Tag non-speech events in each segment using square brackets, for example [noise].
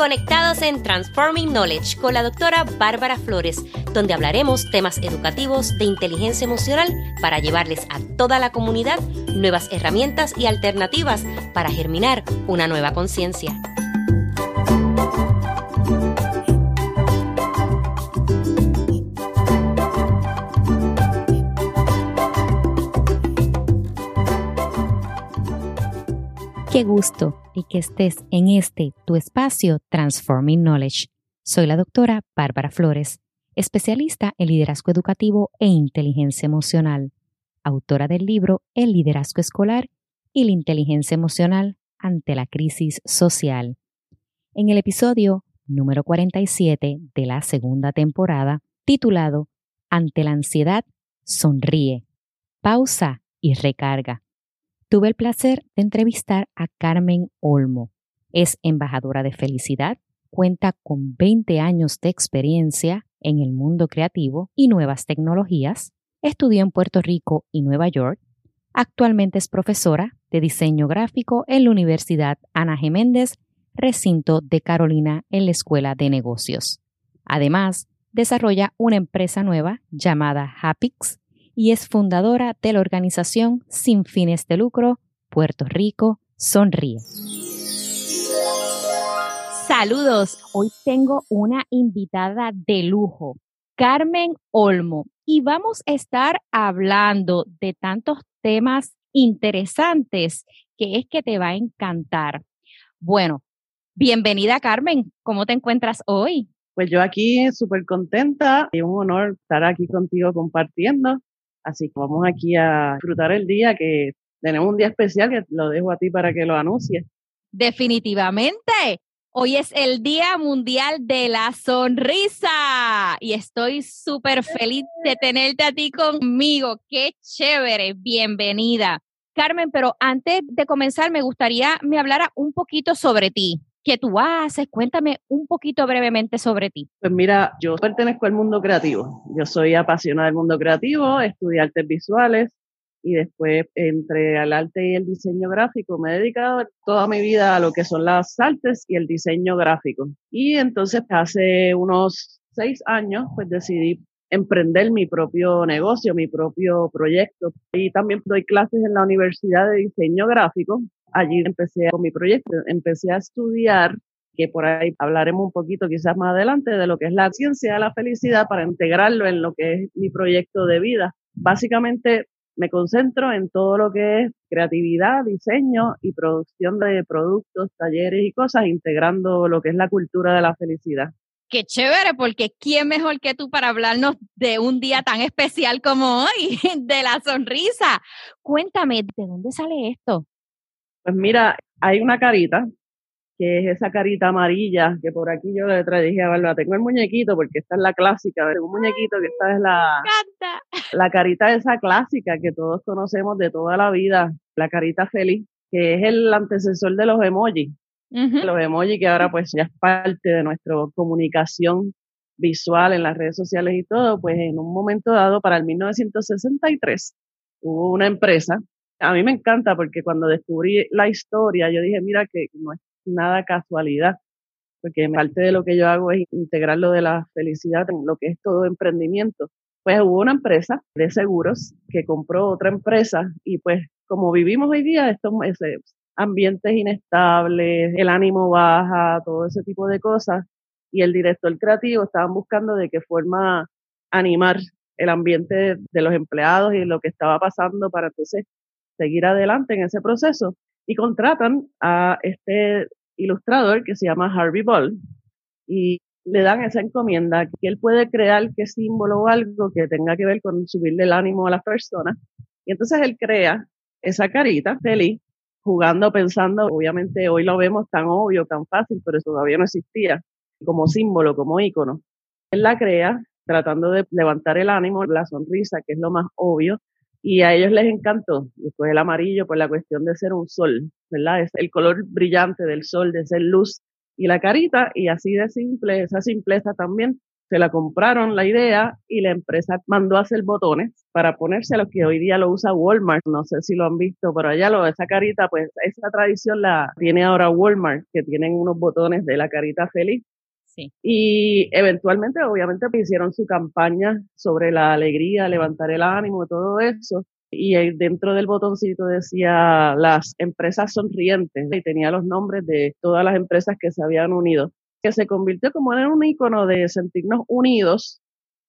conectados en Transforming Knowledge con la doctora Bárbara Flores, donde hablaremos temas educativos de inteligencia emocional para llevarles a toda la comunidad nuevas herramientas y alternativas para germinar una nueva conciencia. Qué gusto y que estés en este tu espacio Transforming Knowledge. Soy la doctora Bárbara Flores, especialista en liderazgo educativo e inteligencia emocional, autora del libro El liderazgo escolar y la inteligencia emocional ante la crisis social. En el episodio número 47 de la segunda temporada, titulado Ante la ansiedad, sonríe, pausa y recarga tuve el placer de entrevistar a Carmen Olmo. Es embajadora de felicidad, cuenta con 20 años de experiencia en el mundo creativo y nuevas tecnologías, estudió en Puerto Rico y Nueva York, actualmente es profesora de diseño gráfico en la Universidad Ana G. Méndez, recinto de Carolina en la Escuela de Negocios. Además, desarrolla una empresa nueva llamada Hapix, y es fundadora de la organización sin fines de lucro Puerto Rico Sonríe. Saludos, hoy tengo una invitada de lujo, Carmen Olmo, y vamos a estar hablando de tantos temas interesantes que es que te va a encantar. Bueno, bienvenida Carmen, ¿cómo te encuentras hoy? Pues yo aquí súper contenta y un honor estar aquí contigo compartiendo Así que vamos aquí a disfrutar el día, que tenemos un día especial que lo dejo a ti para que lo anuncies. Definitivamente. Hoy es el Día Mundial de la Sonrisa y estoy súper feliz de tenerte a ti conmigo. Qué chévere. Bienvenida. Carmen, pero antes de comenzar, me gustaría me hablara un poquito sobre ti. ¿Qué tú haces? Cuéntame un poquito brevemente sobre ti. Pues mira, yo pertenezco al mundo creativo. Yo soy apasionada del mundo creativo, estudié artes visuales y después entre el arte y el diseño gráfico me he dedicado toda mi vida a lo que son las artes y el diseño gráfico. Y entonces hace unos seis años pues decidí emprender mi propio negocio, mi propio proyecto. Y también doy clases en la Universidad de Diseño Gráfico allí empecé con mi proyecto, empecé a estudiar, que por ahí hablaremos un poquito quizás más adelante, de lo que es la ciencia de la felicidad para integrarlo en lo que es mi proyecto de vida. Básicamente me concentro en todo lo que es creatividad, diseño y producción de productos, talleres y cosas, integrando lo que es la cultura de la felicidad. Qué chévere, porque ¿quién mejor que tú para hablarnos de un día tan especial como hoy, [laughs] de la sonrisa? Cuéntame, ¿de dónde sale esto? Pues mira, hay una carita, que es esa carita amarilla, que por aquí yo le dije a Bárbara, tengo el muñequito, porque esta es la clásica, tengo un muñequito que esta es la, la carita esa clásica que todos conocemos de toda la vida, la carita feliz, que es el antecesor de los emojis. Los emojis que ahora pues ya es parte de nuestra comunicación visual en las redes sociales y todo, pues en un momento dado, para el 1963, hubo una empresa a mí me encanta porque cuando descubrí la historia, yo dije, mira que no es nada casualidad, porque parte de lo que yo hago es integrar lo de la felicidad en lo que es todo emprendimiento. Pues hubo una empresa de seguros que compró otra empresa y pues como vivimos hoy día, estos ambientes inestables, el ánimo baja, todo ese tipo de cosas, y el director creativo estaban buscando de qué forma animar el ambiente de los empleados y lo que estaba pasando para entonces seguir adelante en ese proceso y contratan a este ilustrador que se llama Harvey Ball y le dan esa encomienda que él puede crear qué símbolo o algo que tenga que ver con subirle el ánimo a las personas. Y entonces él crea esa carita feliz, jugando, pensando, obviamente hoy lo vemos tan obvio, tan fácil, pero eso todavía no existía como símbolo, como ícono. Él la crea tratando de levantar el ánimo, la sonrisa, que es lo más obvio, y a ellos les encantó. Después el amarillo por la cuestión de ser un sol, ¿verdad? Es el color brillante del sol, de ser luz y la carita, y así de simple, esa simpleza también, Se la compraron la idea y la empresa mandó a hacer botones para ponerse a los que hoy día lo usa Walmart. No sé si lo han visto, pero allá lo esa carita, pues esa tradición la tiene ahora Walmart, que tienen unos botones de la carita feliz. Y eventualmente, obviamente, hicieron su campaña sobre la alegría, levantar el ánimo, todo eso. Y dentro del botoncito decía las empresas sonrientes y tenía los nombres de todas las empresas que se habían unido que se convirtió como en un icono de sentirnos unidos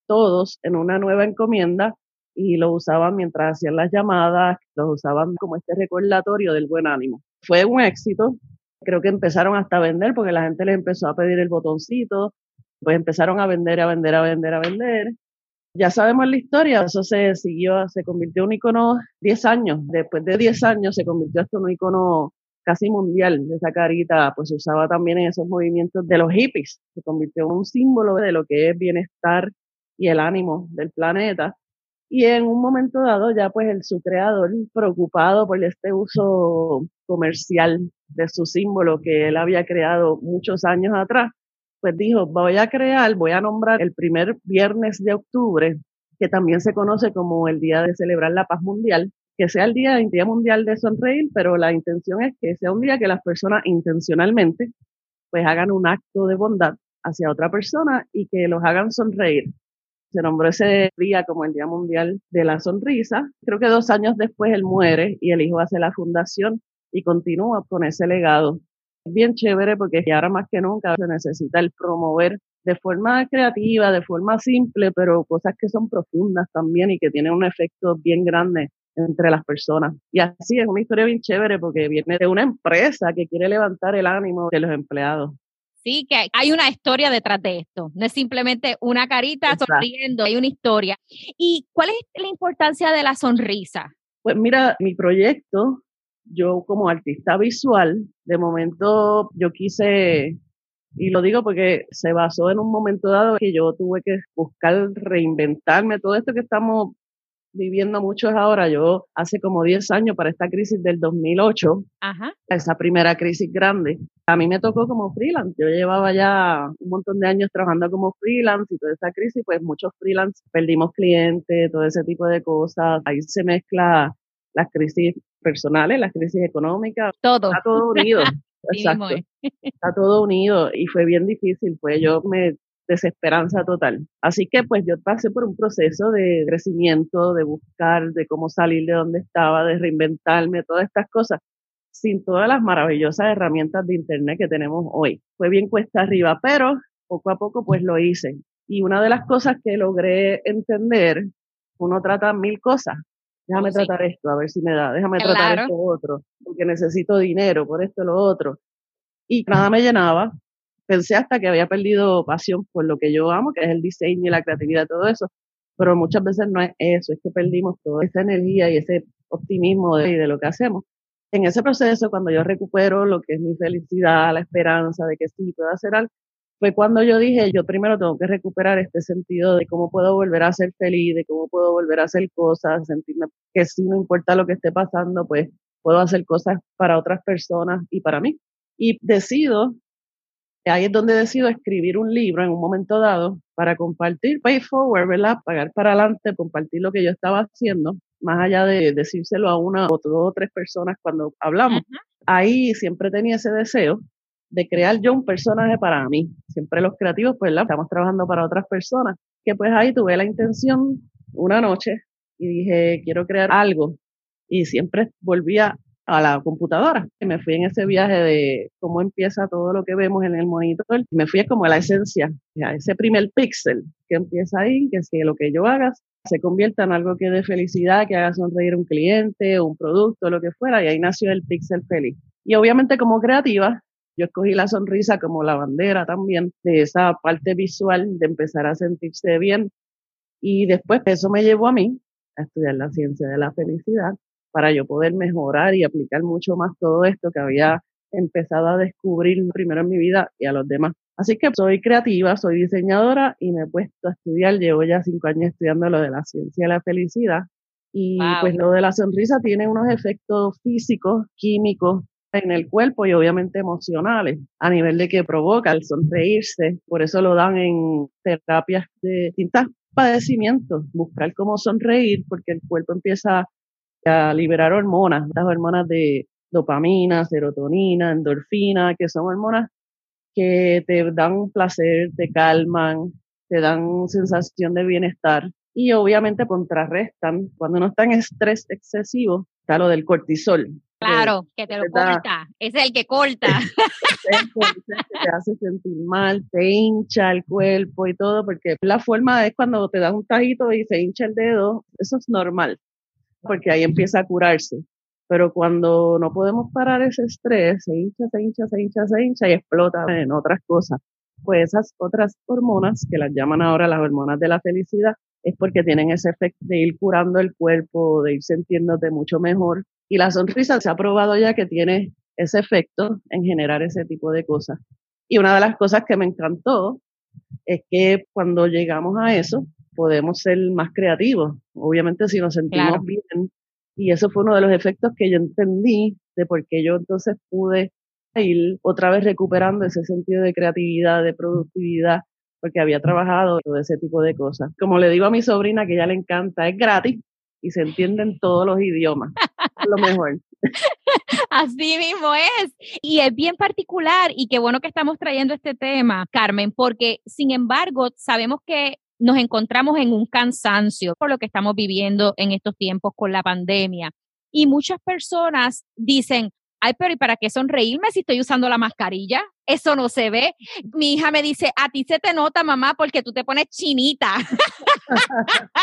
todos en una nueva encomienda y lo usaban mientras hacían las llamadas, lo usaban como este recordatorio del buen ánimo. Fue un éxito, creo que empezaron hasta a vender porque la gente les empezó a pedir el botoncito, pues empezaron a vender, a vender, a vender, a vender. Ya sabemos la historia, eso se siguió, se convirtió en un icono 10 años, después de 10 años se convirtió hasta un icono casi mundial esa carita, pues se usaba también en esos movimientos de los hippies, se convirtió en un símbolo de lo que es bienestar y el ánimo del planeta. Y en un momento dado ya pues el su creador, preocupado por este uso comercial de su símbolo que él había creado muchos años atrás, pues dijo, voy a crear, voy a nombrar el primer viernes de octubre, que también se conoce como el día de celebrar la paz mundial, que sea el día, día mundial de sonreír, pero la intención es que sea un día que las personas intencionalmente pues hagan un acto de bondad hacia otra persona y que los hagan sonreír. Se nombró ese día como el Día Mundial de la Sonrisa. Creo que dos años después él muere y el hijo hace la fundación y continúa con ese legado. Es bien chévere porque ahora más que nunca se necesita el promover de forma creativa, de forma simple, pero cosas que son profundas también y que tienen un efecto bien grande entre las personas. Y así es una historia bien chévere porque viene de una empresa que quiere levantar el ánimo de los empleados. Sí, que hay una historia detrás de esto. No es simplemente una carita sonriendo, hay una historia. ¿Y cuál es la importancia de la sonrisa? Pues mira, mi proyecto, yo como artista visual, de momento yo quise, y lo digo porque se basó en un momento dado que yo tuve que buscar reinventarme todo esto que estamos viviendo muchos ahora. Yo hace como 10 años para esta crisis del 2008, esa primera crisis grande, a mí me tocó como freelance. Yo llevaba ya un montón de años trabajando como freelance y toda esa crisis, pues muchos freelance perdimos clientes, todo ese tipo de cosas. Ahí se mezcla las crisis personales, las crisis económicas. Todo. Está todo unido. [laughs] Exacto. Está todo unido y fue bien difícil. Pues yo me desesperanza total. Así que pues yo pasé por un proceso de crecimiento, de buscar, de cómo salir de donde estaba, de reinventarme, todas estas cosas, sin todas las maravillosas herramientas de Internet que tenemos hoy. Fue bien cuesta arriba, pero poco a poco pues lo hice. Y una de las cosas que logré entender, uno trata mil cosas. Déjame oh, tratar esto, a ver si me da. Déjame tratar esto otro, porque necesito dinero por esto lo otro. Y nada me llenaba, pensé hasta que había perdido pasión por lo que yo amo, que es el diseño y la creatividad, todo eso, pero muchas veces no es eso, es que perdimos toda esa energía y ese optimismo de, de lo que hacemos. En ese proceso, cuando yo recupero lo que es mi felicidad, la esperanza de que sí puedo hacer algo, fue cuando yo dije, yo primero tengo que recuperar este sentido de cómo puedo volver a ser feliz, de cómo puedo volver a hacer cosas, sentirme que si no importa lo que esté pasando, pues puedo hacer cosas para otras personas y para mí. Y decido ahí es donde decido escribir un libro en un momento dado para compartir, pay forward, ¿verdad? Pagar para adelante, compartir lo que yo estaba haciendo, más allá de decírselo a una o dos o tres personas cuando hablamos. Ahí siempre tenía ese deseo de crear yo un personaje para mí. Siempre los creativos, pues, ¿verdad? estamos trabajando para otras personas. Que pues ahí tuve la intención una noche y dije, quiero crear algo. Y siempre volvía a la computadora. Y me fui en ese viaje de cómo empieza todo lo que vemos en el monitor. Me fui como a la esencia, a ese primer píxel que empieza ahí, que si lo que yo haga se convierta en algo que dé felicidad, que haga sonreír a un cliente, un producto, lo que fuera, y ahí nació el píxel feliz. Y obviamente como creativa, yo escogí la sonrisa como la bandera también de esa parte visual de empezar a sentirse bien. Y después eso me llevó a mí a estudiar la ciencia de la felicidad para yo poder mejorar y aplicar mucho más todo esto que había empezado a descubrir primero en mi vida y a los demás. Así que soy creativa, soy diseñadora y me he puesto a estudiar, llevo ya cinco años estudiando lo de la ciencia de la felicidad y pues lo de la sonrisa tiene unos efectos físicos, químicos en el cuerpo y obviamente emocionales, a nivel de que provoca el sonreírse. Por eso lo dan en terapias de distintos padecimientos, buscar cómo sonreír, porque el cuerpo empieza a liberar hormonas, las hormonas de dopamina, serotonina, endorfina, que son hormonas que te dan placer, te calman, te dan sensación de bienestar y obviamente contrarrestan. Cuando uno está en estrés excesivo, está lo del cortisol. Claro, que, te lo corta, es el que corta. te hace sentir mal, te hincha el cuerpo y todo, porque la forma es cuando te das un tajito y se hincha el dedo, eso es normal, porque ahí empieza a curarse. Pero cuando no podemos parar ese estrés, se hincha, se hincha, se hincha, se hincha y explota en otras cosas. Pues esas otras hormonas, que las llaman ahora las hormonas de la felicidad, es porque tienen ese efecto de ir curando el cuerpo, de ir sintiéndote mucho mejor. Y la sonrisa se ha probado ya que tiene ese efecto en generar ese tipo de cosas. Y una de las cosas que me encantó es que cuando llegamos a eso, podemos ser más creativos. Obviamente si nos sentimos bien, y eso fue uno de los efectos que yo entendí de por qué yo entonces pude ir otra vez recuperando ese sentido de creatividad, de productividad, porque había trabajado todo ese tipo de cosas. Como le digo a mi sobrina, que ya le encanta, es gratis y se entienden todos los idiomas. lo mejor. [laughs] Así mismo es. Y es bien particular y qué bueno que estamos trayendo este tema, Carmen, porque sin embargo sabemos que nos encontramos en un cansancio por lo que estamos viviendo en estos tiempos con la pandemia. Y muchas personas dicen, ay, pero ¿y para qué sonreírme si estoy usando la mascarilla? Eso no se ve. Mi hija me dice, a ti se te nota, mamá, porque tú te pones chinita. [laughs]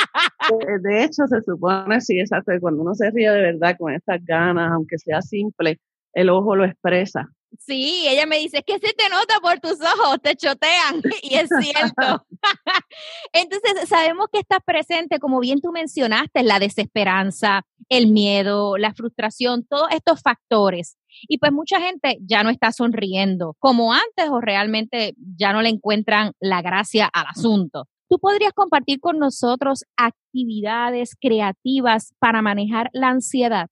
de hecho, se supone, sí, exacto, cuando uno se ríe de verdad con estas ganas, aunque sea simple, el ojo lo expresa. Sí, ella me dice, es que se te nota por tus ojos, te chotean, [laughs] y es cierto. [laughs] Entonces, sabemos que estás presente, como bien tú mencionaste, la desesperanza, el miedo, la frustración, todos estos factores. Y pues mucha gente ya no está sonriendo como antes o realmente ya no le encuentran la gracia al asunto. ¿Tú podrías compartir con nosotros actividades creativas para manejar la ansiedad?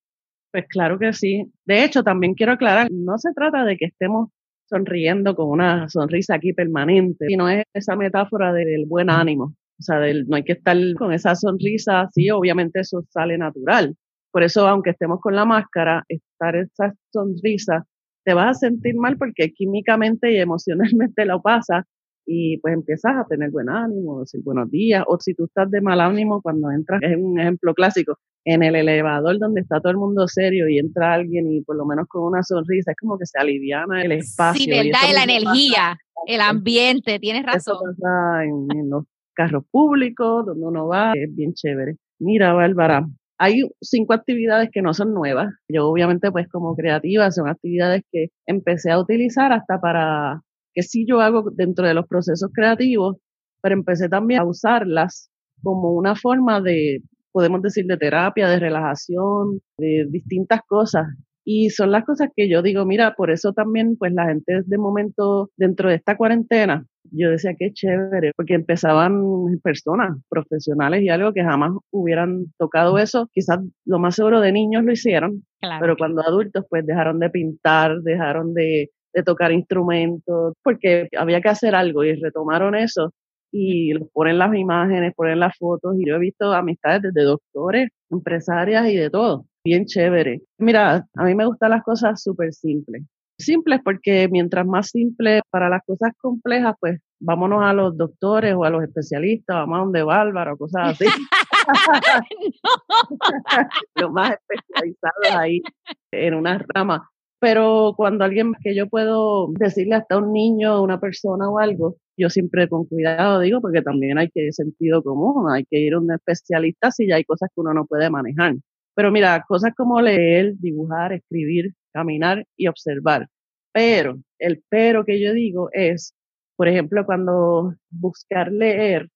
Pues claro que sí. De hecho, también quiero aclarar, no se trata de que estemos sonriendo con una sonrisa aquí permanente, sino es esa metáfora del buen ánimo. O sea, no hay que estar con esa sonrisa así, obviamente eso sale natural. Por eso, aunque estemos con la máscara, estar esa sonrisa, te vas a sentir mal porque químicamente y emocionalmente [laughs] lo pasa y pues empiezas a tener buen ánimo, decir buenos días, o si tú estás de mal ánimo cuando entras, es un ejemplo clásico, en el elevador donde está todo el mundo serio y entra alguien y por lo menos con una sonrisa, es como que se aliviana el espacio. Sí, verdad, y la energía, el ambiente, tienes razón. Eso pasa en, los carros públicos, donde uno va, es bien chévere. Mira, Bárbara, hay cinco actividades que no son nuevas. Yo obviamente pues como creativa son actividades que empecé a utilizar hasta para que sí yo hago dentro de los procesos creativos, pero empecé también a usarlas como una forma de podemos decir, de terapia, de relajación, de distintas cosas. Y son las cosas que yo digo, mira, por eso también, pues la gente de momento, dentro de esta cuarentena, yo decía que chévere, porque empezaban personas profesionales y algo que jamás hubieran tocado eso. Quizás lo más seguro de niños lo hicieron, pero cuando adultos, pues dejaron de pintar, dejaron de, de tocar instrumentos, porque había que hacer algo y retomaron eso y ponen las imágenes, ponen las fotos y yo he visto amistades desde doctores, empresarias y de todo. Bien chévere. Mira, a mí me gustan las cosas súper simples. Simples porque mientras más simple para las cosas complejas, pues vámonos a los doctores o a los especialistas, vamos a donde Bárbara o cosas así. [laughs] [laughs] los más especializados ahí en una rama. Pero cuando alguien que yo puedo decirle hasta un niño, una persona o algo, yo siempre con cuidado digo, porque también hay que sentido común, hay que ir a un especialista si ya hay cosas que uno no puede manejar. Pero mira, cosas como leer, dibujar, escribir, caminar y observar. Pero, el pero que yo digo es, por ejemplo, cuando buscar leer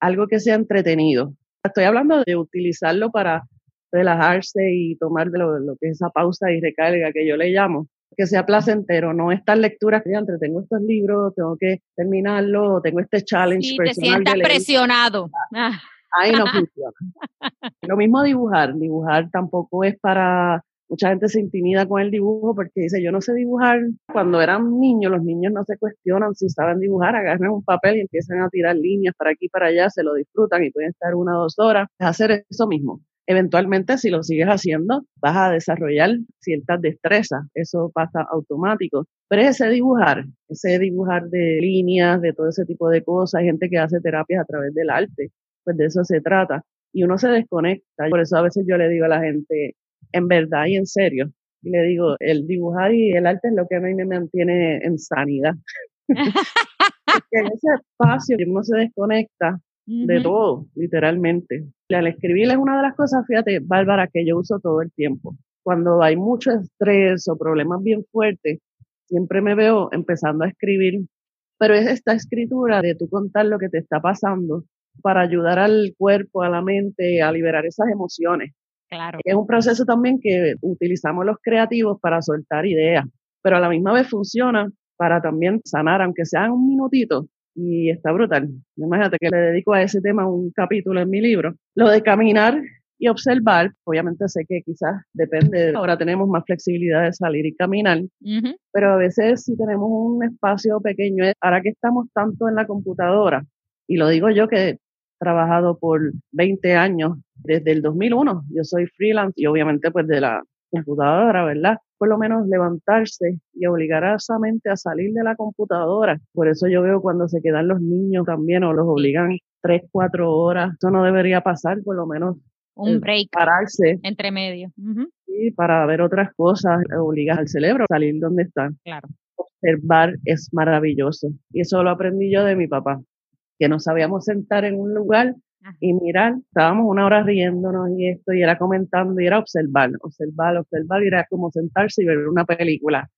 algo que sea entretenido. Estoy hablando de utilizarlo para relajarse y tomar lo, lo que es esa pausa y recarga que yo le llamo que sea placentero, no estas lecturas que entre tengo estos libros, tengo que terminarlo, tengo este challenge sí, Te sientas presionado. [laughs] Ahí no [laughs] funciona. Lo mismo dibujar, dibujar tampoco es para Mucha gente se intimida con el dibujo porque dice, yo no sé dibujar. Cuando eran niños, los niños no se cuestionan si saben dibujar, agarran un papel y empiezan a tirar líneas para aquí y para allá, se lo disfrutan y pueden estar una o dos horas. Es hacer eso mismo. Eventualmente, si lo sigues haciendo, vas a desarrollar ciertas destrezas. Eso pasa automático. Pero es ese dibujar, ese dibujar de líneas, de todo ese tipo de cosas. Hay gente que hace terapias a través del arte. Pues de eso se trata. Y uno se desconecta. Por eso a veces yo le digo a la gente, en verdad y en serio. Y le digo, el dibujar y el arte es lo que a mí me mantiene en sanidad. [laughs] [laughs] en ese espacio uno se desconecta de todo, literalmente. Al escribir es una de las cosas, fíjate, Bárbara, que yo uso todo el tiempo. Cuando hay mucho estrés o problemas bien fuertes, siempre me veo empezando a escribir, pero es esta escritura de tú contar lo que te está pasando para ayudar al cuerpo, a la mente, a liberar esas emociones. Claro. Es un proceso también que utilizamos los creativos para soltar ideas, pero a la misma vez funciona para también sanar, aunque sea un minutito, y está brutal. Imagínate que le dedico a ese tema un capítulo en mi libro. Lo de caminar y observar, obviamente sé que quizás depende, ahora tenemos más flexibilidad de salir y caminar, pero a veces si tenemos un espacio pequeño, ahora que estamos tanto en la computadora, y lo digo yo que he trabajado por 20 años desde el 2001. Yo soy freelance y obviamente pues de la computadora, ¿verdad? Por lo menos levantarse y obligar a esa mente a salir de la computadora. Por eso yo veo cuando se quedan los niños también o los obligan tres, cuatro horas. Eso no debería pasar, por lo menos. Un break. Pararse. Entre medio. Sí, para ver otras cosas, obligas al cerebro a salir donde está. Claro. Observar es maravilloso. Y eso lo aprendí yo de mi papá, que nos sabíamos sentar en un lugar y mirar, estábamos una hora riéndonos y esto, y era comentando, y era observar, observar, observar, y era como sentarse y ver una película.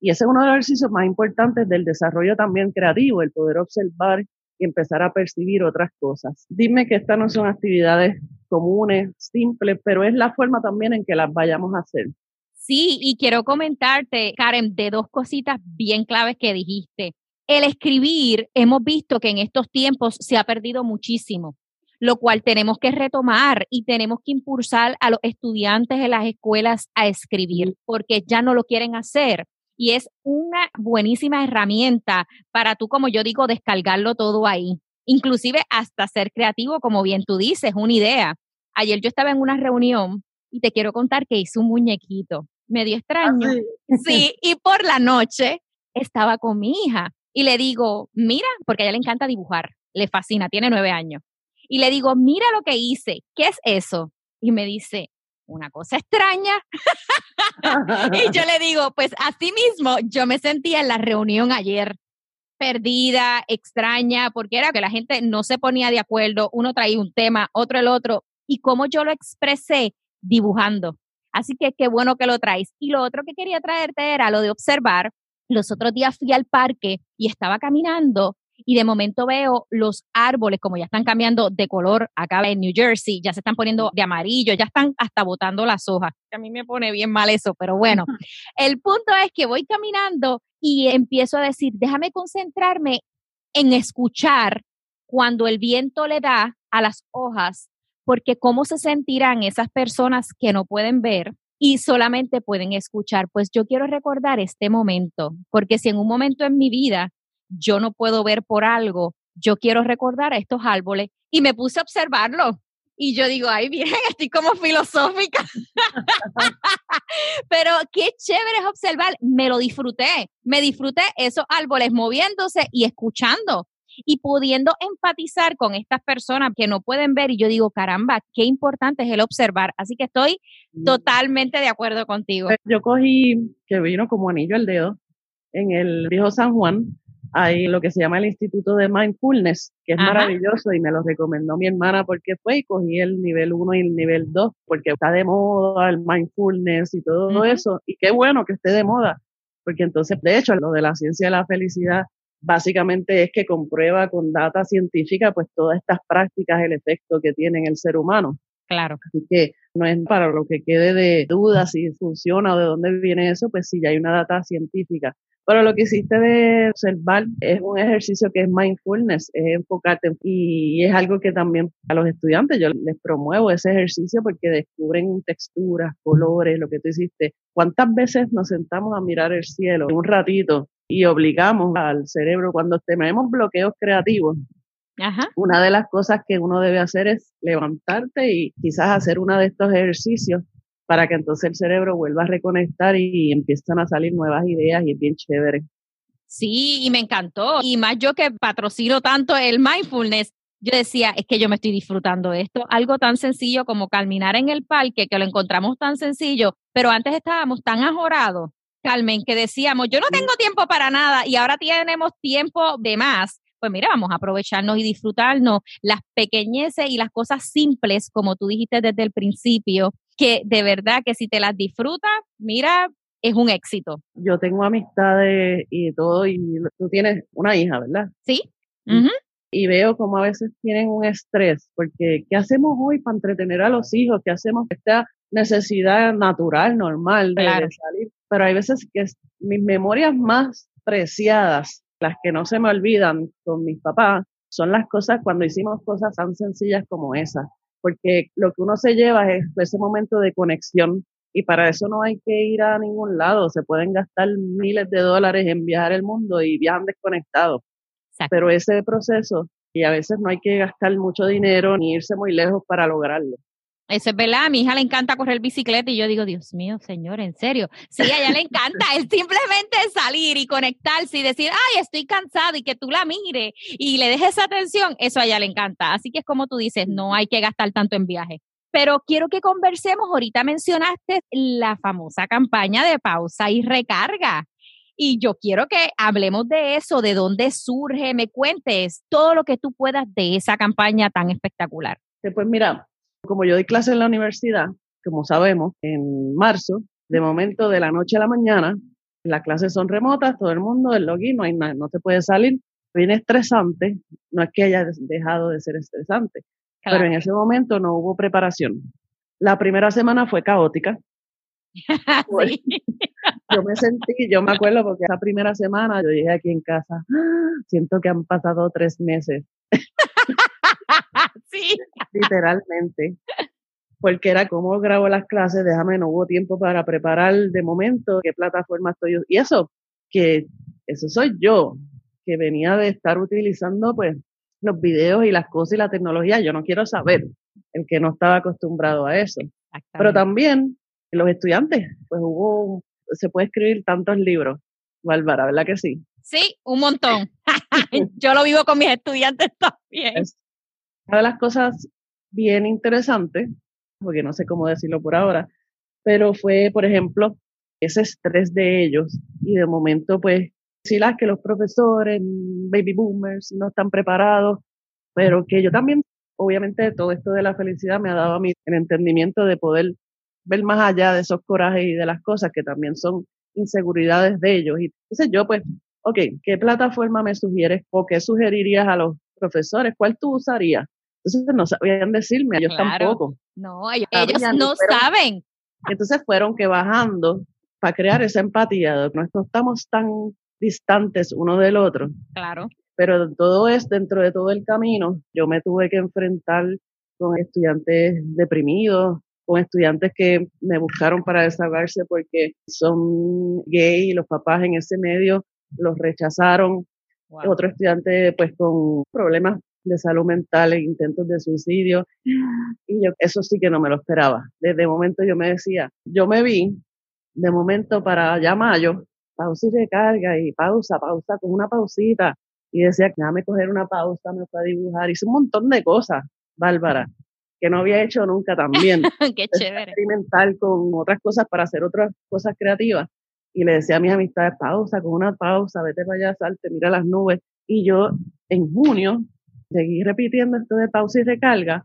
Y ese es uno de los ejercicios más importantes del desarrollo también creativo, el poder observar y empezar a percibir otras cosas. Dime que estas no son actividades comunes, simples, pero es la forma también en que las vayamos a hacer. Sí, y quiero comentarte, Karen, de dos cositas bien claves que dijiste. El escribir, hemos visto que en estos tiempos se ha perdido muchísimo lo cual tenemos que retomar y tenemos que impulsar a los estudiantes de las escuelas a escribir, porque ya no lo quieren hacer. Y es una buenísima herramienta para tú, como yo digo, descargarlo todo ahí. Inclusive hasta ser creativo, como bien tú dices, una idea. Ayer yo estaba en una reunión y te quiero contar que hice un muñequito medio extraño. Ah, sí, y por la noche estaba con mi hija y le digo, mira, porque a ella le encanta dibujar, le fascina, tiene nueve años y le digo, mira lo que hice, ¿qué es eso? Y me dice, una cosa extraña. [laughs] y yo le digo, pues así mismo yo me sentía en la reunión ayer, perdida, extraña, porque era que la gente no se ponía de acuerdo, uno traía un tema, otro el otro, y cómo yo lo expresé dibujando. Así que qué bueno que lo traes. Y lo otro que quería traerte era lo de observar. Los otros días fui al parque y estaba caminando y de momento veo los árboles como ya están cambiando de color acá en New Jersey, ya se están poniendo de amarillo, ya están hasta botando las hojas. A mí me pone bien mal eso, pero bueno, [laughs] el punto es que voy caminando y empiezo a decir, déjame concentrarme en escuchar cuando el viento le da a las hojas, porque cómo se sentirán esas personas que no pueden ver y solamente pueden escuchar. Pues yo quiero recordar este momento, porque si en un momento en mi vida yo no puedo ver por algo, yo quiero recordar a estos árboles y me puse a observarlo. Y yo digo, ay, bien, [laughs] estoy como filosófica. [laughs] [laughs] Pero qué chévere es observar. Me lo disfruté. Me disfruté esos árboles moviéndose y escuchando y pudiendo empatizar con estas personas que no pueden ver. Y yo digo, caramba, qué importante es el observar. Así que estoy totalmente de acuerdo contigo. Yo cogí, que vino como anillo al dedo, en el viejo San Juan, hay lo que se llama el Instituto de Mindfulness, que es maravilloso y me lo recomendó mi hermana porque fue y cogí el nivel 1 y el nivel 2, porque está de moda el mindfulness y todo eso. Y qué bueno que esté de moda, porque entonces, de hecho, lo de la ciencia de la felicidad básicamente es que comprueba con data científica pues todas estas prácticas el efecto que tiene en el ser humano. Claro. Así que no es para lo que quede de dudas si funciona o de dónde viene eso, pues sí, ya hay una data científica. Pero lo que hiciste de observar es un ejercicio que es mindfulness, es enfocarte y es algo que también a los estudiantes yo les promuevo ese ejercicio porque descubren texturas, colores, lo que tú hiciste. ¿Cuántas veces nos sentamos a mirar el cielo un ratito y obligamos al cerebro cuando tenemos bloqueos creativos? Una de las cosas que uno debe hacer es levantarte y quizás hacer uno de estos ejercicios para que entonces el cerebro vuelva a reconectar y, empiezan a salir nuevas ideas y es bien chévere. Sí, y me encantó. Y más yo que patrocino tanto el mindfulness, yo decía, es que yo me estoy disfrutando esto. Algo tan sencillo como caminar en el parque, que lo encontramos tan sencillo, pero antes estábamos tan ajorados, Carmen, que decíamos, yo no tengo tiempo para nada y ahora tenemos tiempo de más. Pues mira, vamos a aprovecharnos y disfrutarnos las pequeñeces y las cosas simples, como tú dijiste desde el principio, que de verdad que si te las disfrutas, mira, es un éxito. Yo tengo amistades y todo, y tú tienes una hija, ¿verdad? Sí. Y veo como a veces tienen un estrés, porque ¿qué hacemos hoy para entretener a los hijos? ¿Qué hacemos? Esta necesidad natural, normal de, salir. Pero hay veces que mis memorias más preciadas, las que no se me olvidan con mis papás, son las cosas cuando hicimos cosas tan sencillas como esas porque lo que uno se lleva es ese momento de conexión y para eso no hay que ir a ningún lado, se pueden gastar miles de dólares en viajar el mundo y viajan desconectados. Pero ese proceso, y a veces no hay que gastar mucho dinero ni irse muy lejos para lograrlo. Eso es verdad, a mi hija le encanta correr bicicleta y yo digo, Dios mío, señor, en serio. Sí, a ella le encanta, es simplemente salir y conectarse y decir, ay, estoy cansado y que tú la mires y le dejes esa atención, eso a ella le encanta. Así que es como tú dices, no hay que gastar tanto en viaje. Pero quiero que conversemos, ahorita mencionaste la famosa campaña de pausa y recarga. Y yo quiero que hablemos de eso, de dónde surge, me cuentes todo lo que tú puedas de esa campaña tan espectacular. Pues mira, como yo doy clase en la universidad, como sabemos, en marzo, de momento de la noche a la mañana, las clases son remotas, todo el mundo, el login, no hay nada, no se puede salir. Viene estresante, no es que haya dejado de ser estresante, pero en ese momento no hubo preparación. La primera semana fue caótica. [laughs] [laughs] yo me sentí, yo me acuerdo porque esa primera semana yo llegué aquí en casa, ¡ah! siento que han pasado tres meses. [laughs] [laughs] sí. Literalmente. Porque era como grabo las clases, déjame, no hubo tiempo para preparar de momento qué plataforma estoy Y eso, que eso soy yo, que venía de estar utilizando pues los videos y las cosas y la tecnología. Yo no quiero saber el que no estaba acostumbrado a eso. Pero también los estudiantes, pues hubo, se puede escribir tantos libros, Bárbara, ¿verdad que sí? Sí, un montón. [laughs] [laughs] Yo lo vivo con mis estudiantes también. Una de las cosas bien interesantes, porque no sé cómo decirlo por ahora, pero fue, por ejemplo, ese estrés de ellos y de momento, pues, sí las que los profesores, baby boomers, no están preparados, pero que yo también, obviamente, todo esto de la felicidad me ha dado a mí el entendimiento de poder ver más allá de esos corajes y de las cosas que también son inseguridades de ellos. Y entonces yo, pues, ok, ¿qué plataforma me sugieres o qué sugerirías a los profesores? ¿Cuál tú usarías? Entonces no sabían decirme, ellos tampoco. No, ellos, no saben. Entonces fueron que bajando para crear esa empatía, no, no estamos tan distantes uno del otro. Claro. Pero todo es dentro de todo el camino. Yo me tuve que enfrentar con estudiantes deprimidos, con estudiantes que me buscaron para desahogarse porque son gay y los papás en ese medio los rechazaron. Otro estudiante pues con problemas de salud mental e intentos de suicidio. Y yo eso sí que no me lo esperaba. Desde momento yo me decía, yo me vi de momento para ya mayo, pausa y recarga y pausa, pausa con una pausita. Y decía, déjame coger una pausa, me fue a dibujar. Hice un montón de cosas, Bárbara, que no había hecho nunca también. [laughs] Qué chévere. Experimentar con otras cosas para hacer otras cosas creativas. Y le decía a mis amistades, pausa, con una pausa, vete para allá, salte, mira las nubes. Y yo en junio seguí repitiendo esto de pausa y recarga.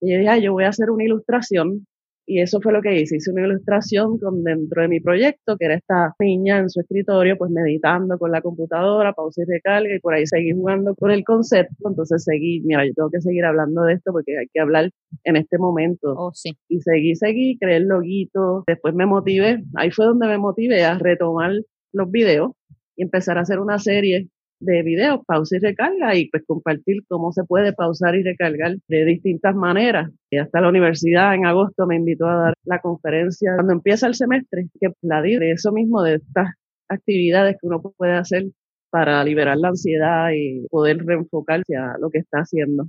Y yo dije, yo voy a hacer una ilustración. Y eso fue lo que hice. Hice una ilustración con dentro de mi proyecto, que era esta niña en su escritorio, pues meditando con la computadora, pausa y recarga, y por ahí seguí jugando con el concepto. Entonces seguí, mira, yo tengo que seguir hablando de esto porque hay que hablar en este momento. Oh, sí. Y seguí, seguí, creé el loguito. Después me motivé, ahí fue donde me motivé a retomar los videos y empezar a hacer una serie de videos, pausa y recarga, y pues compartir cómo se puede pausar y recargar de distintas maneras. Y hasta la universidad en agosto me invitó a dar la conferencia cuando empieza el semestre, que la de eso mismo, de estas actividades que uno puede hacer para liberar la ansiedad y poder reenfocarse a lo que está haciendo.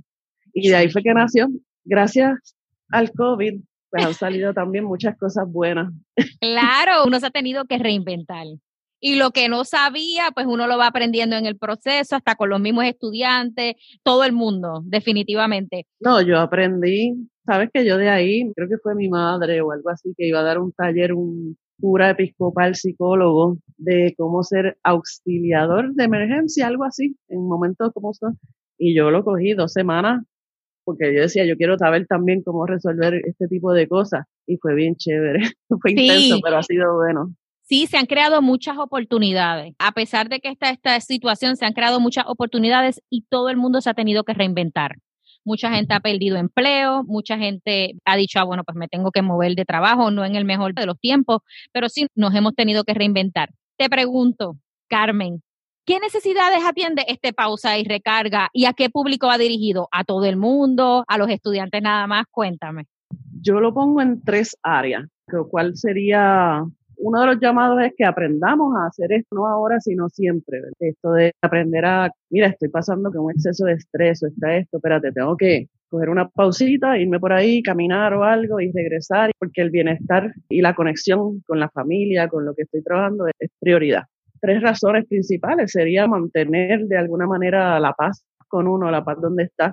Y de ahí fue que nació. Gracias al COVID, pues han salido también muchas cosas buenas. Claro, uno se ha tenido que reinventar y lo que no sabía, pues uno lo va aprendiendo en el proceso, hasta con los mismos estudiantes, todo el mundo, definitivamente. No, yo aprendí, sabes que yo de ahí, creo que fue mi madre o algo así, que iba a dar un taller, un cura episcopal psicólogo, de cómo ser auxiliador de emergencia, algo así, en momentos como son. Y yo lo cogí dos semanas porque yo decía, yo quiero saber también cómo resolver este tipo de cosas. Y fue bien chévere, [laughs] fue intenso, pero ha sido bueno sí se han creado muchas oportunidades. A pesar de que está esta situación, se han creado muchas oportunidades y todo el mundo se ha tenido que reinventar. Mucha gente ha perdido empleo, mucha gente ha dicho, ah, bueno, pues me tengo que mover de trabajo, no en el mejor de los tiempos, pero sí nos hemos tenido que reinventar. Te pregunto, Carmen, ¿qué necesidades atiende este pausa y recarga y a qué público va dirigido? ¿A todo el mundo? ¿A los estudiantes nada más? Cuéntame. Yo lo pongo en tres áreas, lo cual sería uno de los llamados es que aprendamos a hacer esto no ahora, sino siempre. Esto de aprender a, mira, estoy pasando con un exceso de estrés o está esto, espérate, tengo que coger una pausita, irme por ahí, caminar o algo y regresar, porque el bienestar y la conexión con la familia, con lo que estoy trabajando, es prioridad. Tres razones principales sería mantener de alguna manera la paz con uno, la paz donde está,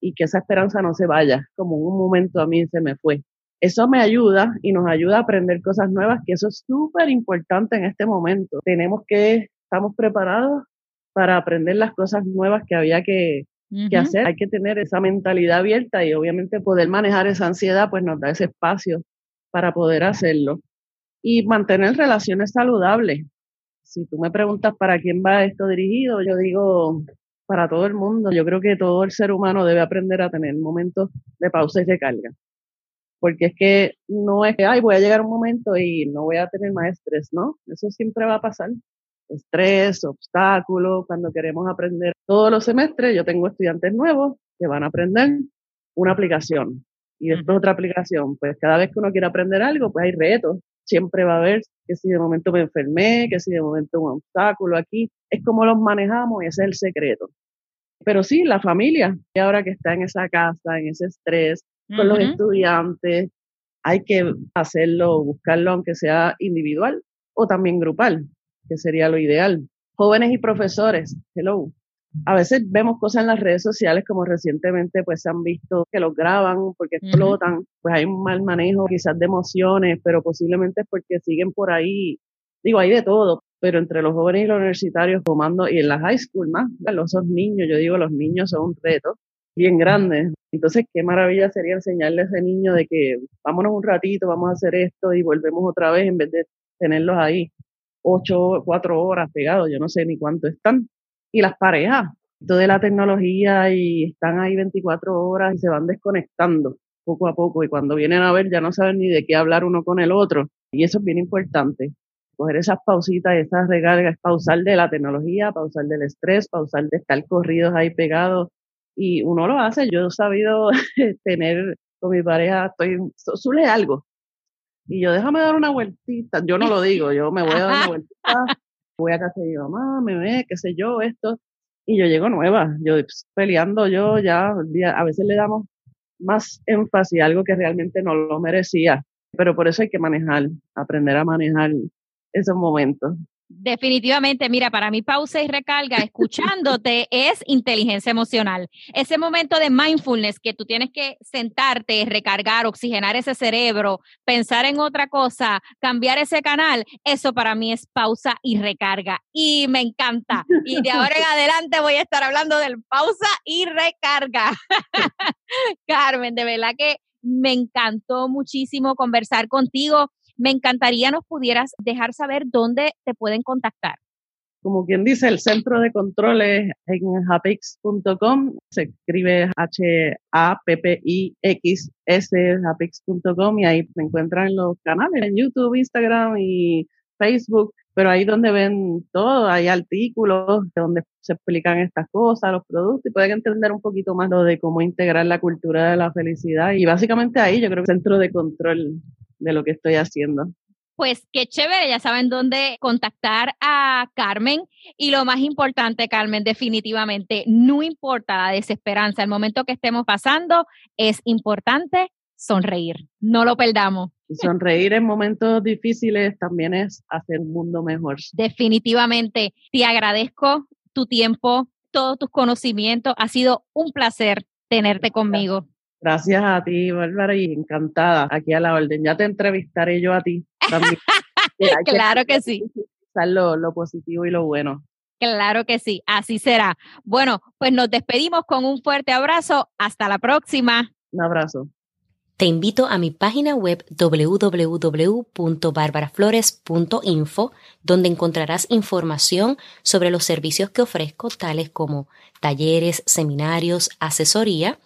y que esa esperanza no se vaya, como en un momento a mí se me fue eso me ayuda y nos ayuda a aprender cosas nuevas, que eso es súper importante en este momento. Tenemos que, estamos preparados para aprender las cosas nuevas que había que, que hacer. Hay que tener esa mentalidad abierta y obviamente poder manejar esa ansiedad, pues nos da ese espacio para poder hacerlo. Y mantener relaciones saludables. Si tú me preguntas para quién va esto dirigido, yo digo para todo el mundo. Yo creo que todo el ser humano debe aprender a tener momentos de pausa y recarga porque es que no es que, ay, voy a llegar un momento y no voy a tener más estrés, ¿no? Eso siempre va a pasar. Estrés, obstáculos, cuando queremos aprender todos los semestres, yo tengo estudiantes nuevos que van a aprender una aplicación y después otra aplicación. Pues cada vez que uno quiere aprender algo, pues hay retos. Siempre va a haber que si de momento me enfermé, que si de momento un obstáculo aquí, es como los manejamos y ese es el secreto. Pero sí, la familia, y ahora que está en esa casa, en ese estrés, con los estudiantes, hay que hacerlo, buscarlo aunque sea individual o también grupal, que sería lo ideal. Jóvenes y profesores, hello. A veces vemos cosas en las redes sociales como recientemente pues se han visto que los graban porque explotan, pues hay un mal manejo quizás de emociones, pero posiblemente es porque siguen por ahí, digo, hay de todo, pero entre los jóvenes y los universitarios tomando, y en la high school más, los niños, yo digo, los niños son un reto, bien grande. Entonces, qué maravilla sería enseñarle a ese niño de que vámonos un ratito, vamos a hacer esto y volvemos otra vez en vez de tenerlos ahí ocho, cuatro horas pegados, yo no sé ni cuánto están. Y las parejas, de la tecnología y están ahí 24 horas y se van desconectando poco a poco y cuando vienen a ver ya no saben ni de qué hablar uno con el otro. Y eso es bien importante. Coger esas pausitas esas recargas, pausar de la tecnología, pausar del estrés, pausar de estar corridos ahí pegados y uno lo hace. Yo he sabido [laughs] tener con mi pareja, estoy, suele algo. Y yo, déjame dar una vueltita. Yo no lo digo, yo me voy a dar una vueltita, voy a casa de mi mamá, me ve, qué sé yo, esto. Y yo llego nueva, yo pues, peleando yo ya, a veces le damos más énfasis a algo que realmente no lo merecía. Pero por eso hay que manejar, aprender a manejar esos momentos. Definitivamente, mira, para mí pausa y recarga escuchándote [laughs] es inteligencia emocional. Ese momento de mindfulness que tú tienes que sentarte, recargar, oxigenar ese cerebro, pensar en otra cosa, cambiar ese canal, eso para mí es pausa y recarga. Y me encanta. Y de ahora en adelante voy a estar hablando del pausa y recarga. [laughs] Carmen, de verdad que Me encantó muchísimo conversar contigo. Me encantaría nos pudieras dejar saber dónde te pueden contactar. Como quien dice, el centro de controles en hapix.com, se escribe H-A-P-P-I-X-S, hapix.com y ahí se encuentran en los canales, en YouTube, Instagram y Facebook, pero ahí donde ven todo, hay artículos donde se explican estas cosas, los productos y pueden entender un poquito más lo de cómo integrar la cultura de la felicidad y básicamente ahí yo creo que centro de control de lo que estoy haciendo. Pues qué chévere, ya saben dónde contactar a Carmen. Y lo más importante, Carmen, definitivamente, no importa la desesperanza, el momento que estemos pasando, es importante sonreír. No lo perdamos. Sonreír en momentos difíciles también es hacer un mundo mejor. Definitivamente. Te agradezco tu tiempo, todos tus conocimientos. Ha sido un placer tenerte conmigo. Gracias a ti, Bárbara, y encantada aquí a la orden. Ya te entrevistaré yo a ti también. [laughs] claro que, sí. Lo, lo positivo y lo bueno. Claro que sí, así será. Bueno, pues nos despedimos con un fuerte abrazo. Hasta la próxima. Un abrazo. Te invito a mi página web www.barbaraflores.info, donde encontrarás información sobre los servicios que ofrezco, tales como talleres, seminarios, asesoría,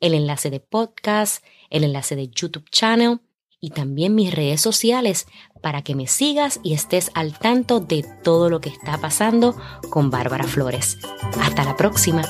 el enlace de podcast, el enlace de YouTube channel y también mis redes sociales para que me sigas y estés al tanto de todo lo que está pasando con Bárbara Flores. Hasta la próxima.